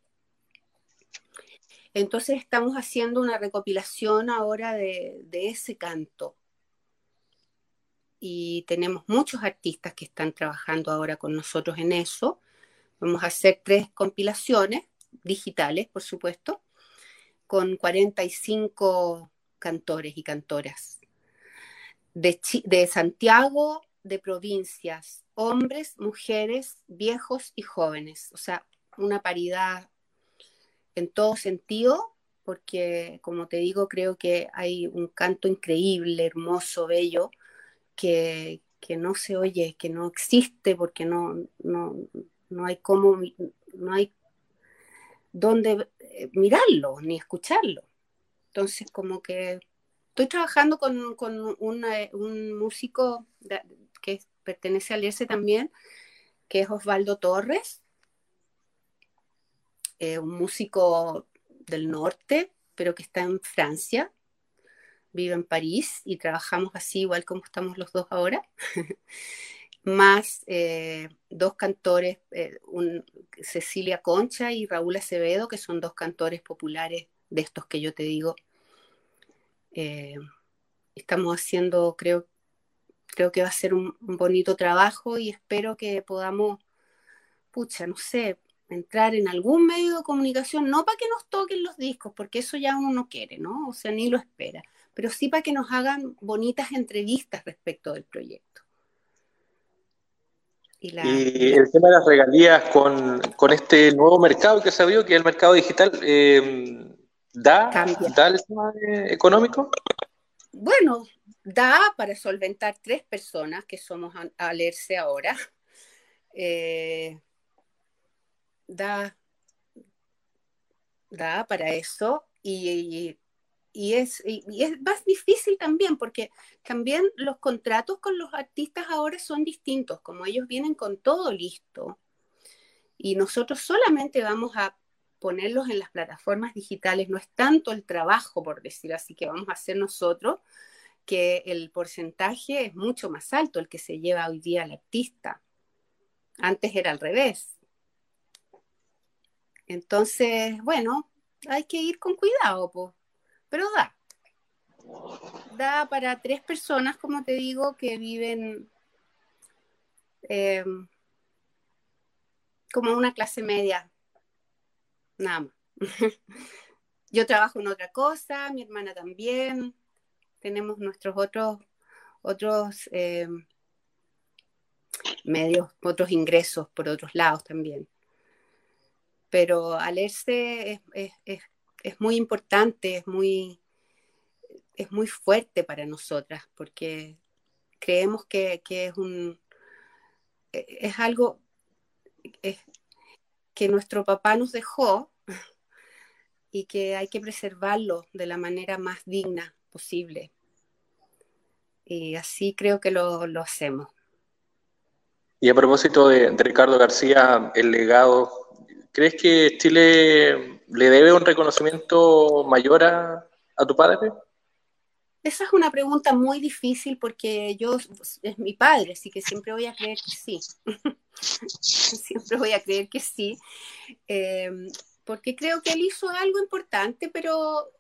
Entonces estamos haciendo una recopilación ahora de, de ese canto. Y tenemos muchos artistas que están trabajando ahora con nosotros en eso. Vamos a hacer tres compilaciones digitales, por supuesto, con 45 cantores y cantoras de, Santiago, de provincias, hombres, mujeres, viejos y jóvenes. O sea, una paridad en todo sentido, porque como te digo, creo que hay un canto increíble, hermoso, bello, que, no se oye, que no existe, porque no, no, no hay cómo, no hay dónde eh, mirarlo ni escucharlo. Entonces, como que Estoy trabajando con, un músico que pertenece al IESE también, que es Osvaldo Torres, eh, un músico del norte, pero que está en Francia, vive en París y trabajamos así igual como estamos los dos ahora, más eh, dos cantores, eh, Cecilia Concha y Raúl Acevedo, que son dos cantores populares de estos que yo te digo. Estamos haciendo, creo, creo que va a ser un, bonito trabajo y espero que podamos, pucha, no sé, entrar en algún medio de comunicación, no para que nos toquen los discos, porque eso ya uno no quiere, ¿no? O sea, ni lo espera, pero sí para que nos hagan bonitas entrevistas respecto del proyecto. Y, el tema de las regalías con, este nuevo mercado que se abrió, que es el mercado digital, eh, ¿Da, ¿Da el tema económico? Bueno, da para solventar tres personas que somos a, leerse ahora. Eh, da, da para eso y, y es, y es más difícil también porque también los contratos con los artistas ahora son distintos, como ellos vienen con todo listo y nosotros solamente vamos a ponerlos en las plataformas digitales, no es tanto el trabajo, por decir así, que vamos a hacer nosotros, que el porcentaje es mucho más alto el que se lleva hoy día el artista. Antes era al revés. Entonces, bueno, hay que ir con cuidado, pues pero da. Da para tres personas, como te digo, que viven em, como una clase media. Nada más. Yo trabajo en otra cosa, mi hermana también. Tenemos nuestros otros, otros em, medios, otros ingresos por otros lados también. Pero al es, es, es muy importante, es muy, es muy fuerte para nosotras, porque creemos que, es un es algo que nuestro papá nos dejó y que hay que preservarlo de la manera más digna posible. Y así creo que lo, hacemos. Y a propósito de Ricardo García, el legado, ¿crees que Chile ¿le debe un reconocimiento mayor a, tu padre? Esa es una pregunta muy difícil porque yo es mi padre, así que siempre voy a creer que sí. siempre voy a creer que sí. Eh, porque creo que él hizo algo importante, pero,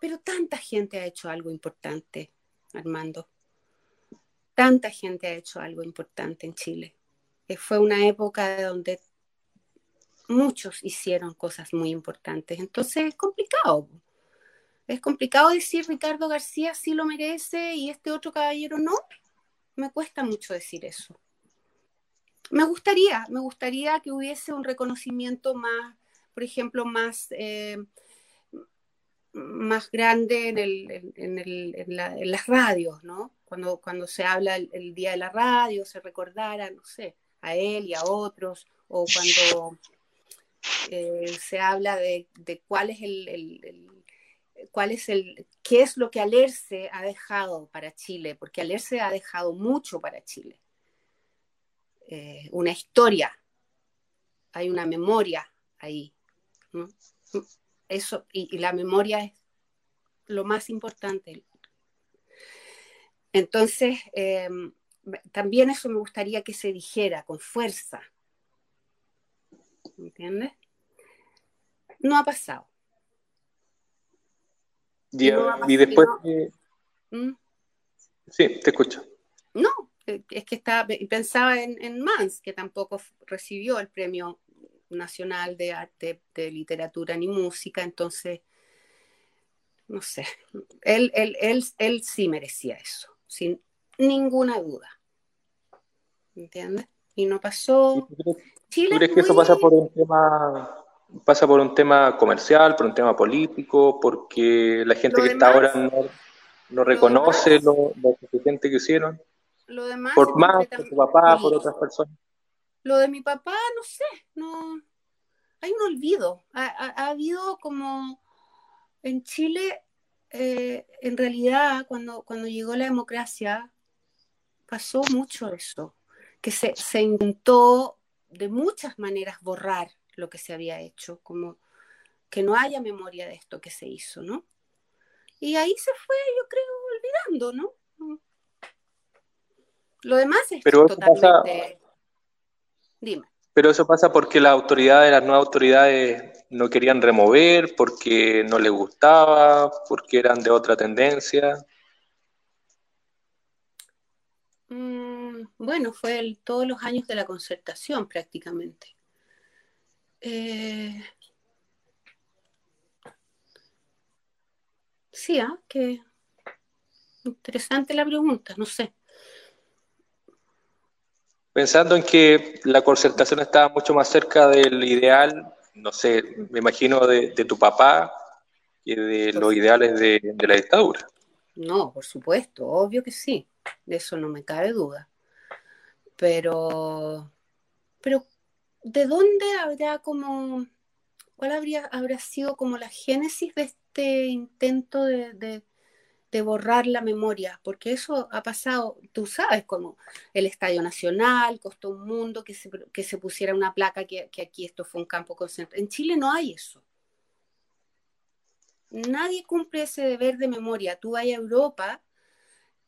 pero tanta gente ha hecho algo importante, Armando. Tanta gente ha hecho algo importante en Chile. Eh, fue una época donde muchos hicieron cosas muy importantes. Entonces es complicado. Es complicado decir Ricardo García sí lo merece y este otro caballero no. Me cuesta mucho decir eso. Me gustaría, me gustaría que hubiese un reconocimiento más, por ejemplo, más, eh, más grande en, el, en, el, en, las radios, ¿no? Cuando, cuando se habla el, el, día de la radio, se recordara, no sé, a él y a otros, o cuando eh, se habla de, cuál es el, cuál es el, qué es lo que Alerce ha dejado para Chile, porque Alerce ha dejado mucho para Chile. Eh, una historia, hay una memoria ahí. Eso, y, la memoria es lo más importante. Entonces, em, también eso me gustaría que se dijera con fuerza. ¿Entiendes? No ha pasado. Y, después... ¿Mm? Sí, te escucho. No, es que estaba, pensaba en, Mans, que tampoco recibió el premio nacional de arte, de literatura ni música, entonces, no sé, él, él, él, él sí merecía eso, sin ninguna duda. ¿Entiendes? Y no pasó. ¿Tú crees, que eso pasa por un tema pasa por un tema comercial, por un tema político, porque la gente que está ahora no, reconoce lo, suficiente que hicieron? Lo demás por más, por tu papá, por otras personas. Lo de mi papá, no sé, no hay un olvido. Ha, habido como en Chile, eh, en realidad, cuando, cuando llegó la democracia, pasó mucho eso, que se, se intentó de muchas maneras borrar lo que se había hecho, como que no haya memoria de esto que se hizo, ¿no? Y ahí se fue, yo creo, olvidando, ¿no? Lo demás es totalmente... Dime. Pero eso pasa porque las autoridades, las nuevas autoridades no querían remover, porque no les gustaba, porque eran de otra tendencia. Mm, bueno, fue todos los años de la concertación prácticamente. Eh, sí, ¿ah? que interesante la pregunta, no sé. Pensando en que la concertación estaba mucho más cerca del ideal, no sé, me imagino de, tu papá y de los ideales de, de, la dictadura. No, por supuesto, obvio que sí, de eso no me cabe duda. Pero, pero ¿de dónde habrá como cuál habría, habrá sido como la génesis de este intento de, borrar la memoria, porque eso ha pasado, tú sabes, como el Estadio Nacional, costó un mundo que se, que se pusiera una placa que, que aquí esto fue un campo concentrado. En Chile no hay eso. Nadie cumple ese deber de memoria. Tú vas a Europa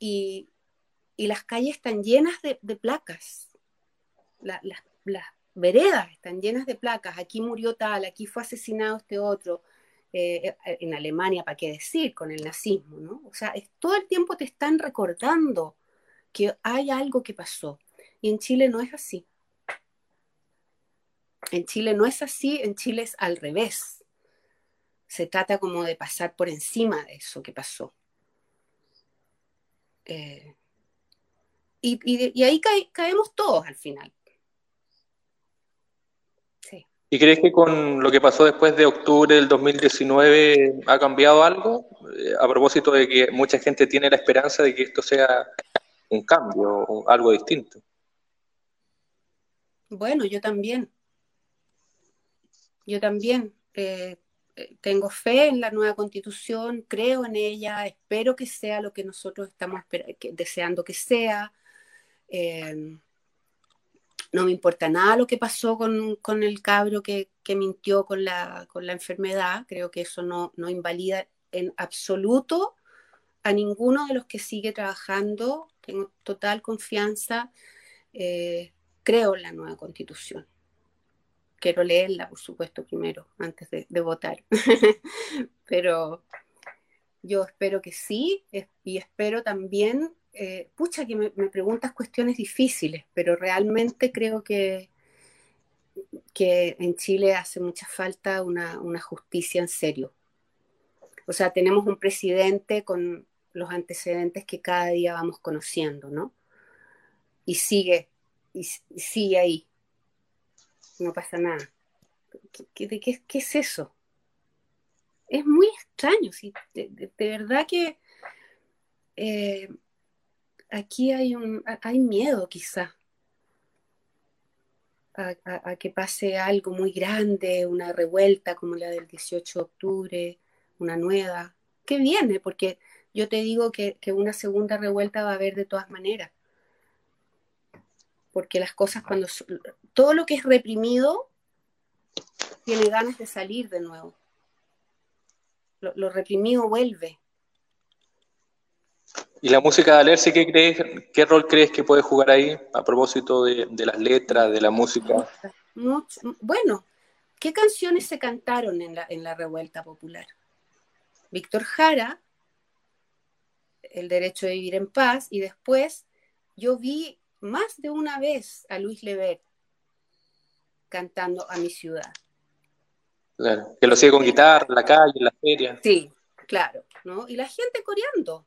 y, las calles están llenas de, placas. las veredas están llenas de placas. Aquí murió tal, aquí fue asesinado este otro. Eh, eh, en Alemania, ¿para qué decir? Con el nazismo, ¿no? O sea, todo el tiempo te están recordando que hay algo que pasó. Y en Chile no es así. En Chile no es así, en Chile es al revés. Se trata como de pasar por encima de eso que pasó. Eh, y, ahí caemos todos al final. ¿Y crees que con lo que pasó después de octubre del 2019 ha cambiado algo? Eh, a propósito de que mucha gente tiene la esperanza de que esto sea un cambio, algo distinto. Bueno, yo también. Yo también. Eh, eh, tengo fe en la nueva constitución, creo en ella, espero que sea lo que nosotros estamos deseando que sea. No me importa nada lo que pasó con, el cabro que, mintió con la, con la, enfermedad. Creo que eso no, no, invalida en absoluto a ninguno de los que sigue trabajando. Tengo total confianza. Eh, creo en la nueva constitución. Quiero leerla, por supuesto, primero, antes de, de votar. Pero yo espero que sí y espero también eh, pucha que me, preguntas cuestiones difíciles, pero realmente creo que, que en Chile hace mucha falta una, justicia en serio. O sea, tenemos un presidente con los antecedentes que cada día vamos conociendo, ¿no? Y sigue, y, sigue ahí. No pasa nada. ¿Qué, qué, es eso? Es muy extraño, sí. De, verdad que eh, aquí hay, un, hay miedo quizá a, que pase algo muy grande, una revuelta como la del 18 de octubre, una nueva, que viene, porque yo te digo que, una segunda revuelta va a haber de todas maneras. Porque las cosas cuando... Todo lo que es reprimido tiene ganas de salir de nuevo. lo reprimido vuelve. ¿Y la música de Alerce, ¿qué, crees, qué rol crees que puede jugar ahí a propósito de, las letras, de la música? bueno, ¿qué canciones se cantaron en la, en la revuelta popular? Víctor Jara, El derecho de vivir en paz, y después yo vi más de una vez a Luis Lever cantando a mi ciudad. Claro, que lo sigue con guitarra en la calle, en la feria. Sí, claro, ¿no? Y la gente coreando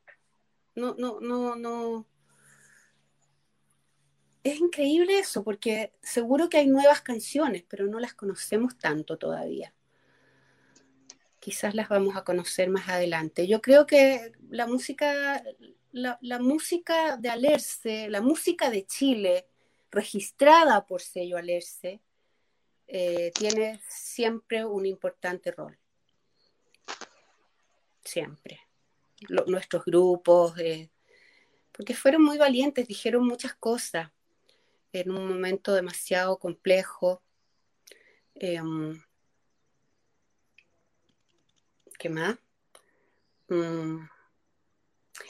no, no, no, no. Es increíble eso, porque seguro que hay nuevas canciones, pero no las conocemos tanto todavía. Quizás las vamos a conocer más adelante. Yo creo que la música, la, música de Alerce, la música de Chile, registrada por sello Alerce, eh, tiene siempre un importante rol. Siempre nuestros grupos, eh, porque fueron muy valientes, dijeron muchas cosas en un momento demasiado complejo. Em, ¿Qué más? Mm.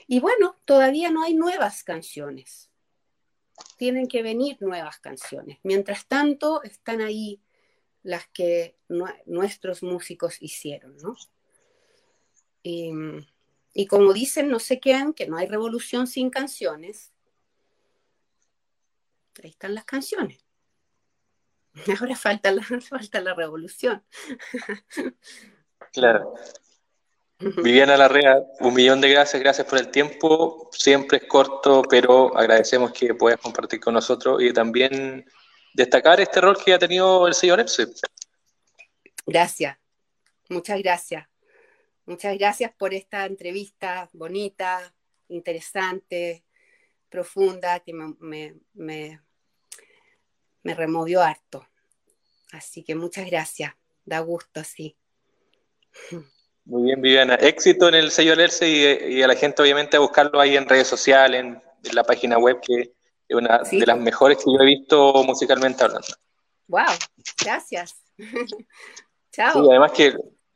Y bueno, todavía no hay nuevas canciones. Tienen que venir nuevas canciones. Mientras tanto, están ahí las que nuestros músicos hicieron, ¿no? Y como dicen no sé quién, que no hay revolución sin canciones, ahí están las canciones. Ahora falta la, falta la revolución. Claro. Viviana Larrea, un millón de gracias, gracias por el tiempo. Siempre es corto, pero agradecemos que puedas compartir con nosotros y también destacar este rol que ha tenido el señor Epse. Gracias, muchas gracias. Muchas gracias por esta entrevista bonita, interesante, profunda, que me, me, removió harto. Así que muchas gracias. da gusto, sí. Muy bien, Viviana. Éxito en el sello Lerce y, a la gente obviamente a buscarlo ahí en redes sociales, en, la página web, que es una de las mejores que yo he visto musicalmente hablando. Wow, gracias. Chao. Y además que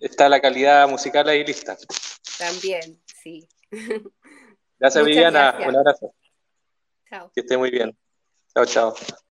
está la calidad musical ahí lista. También, sí. Gracias, Viviana. Un abrazo. Chao. Que esté muy bien. Chao, chao.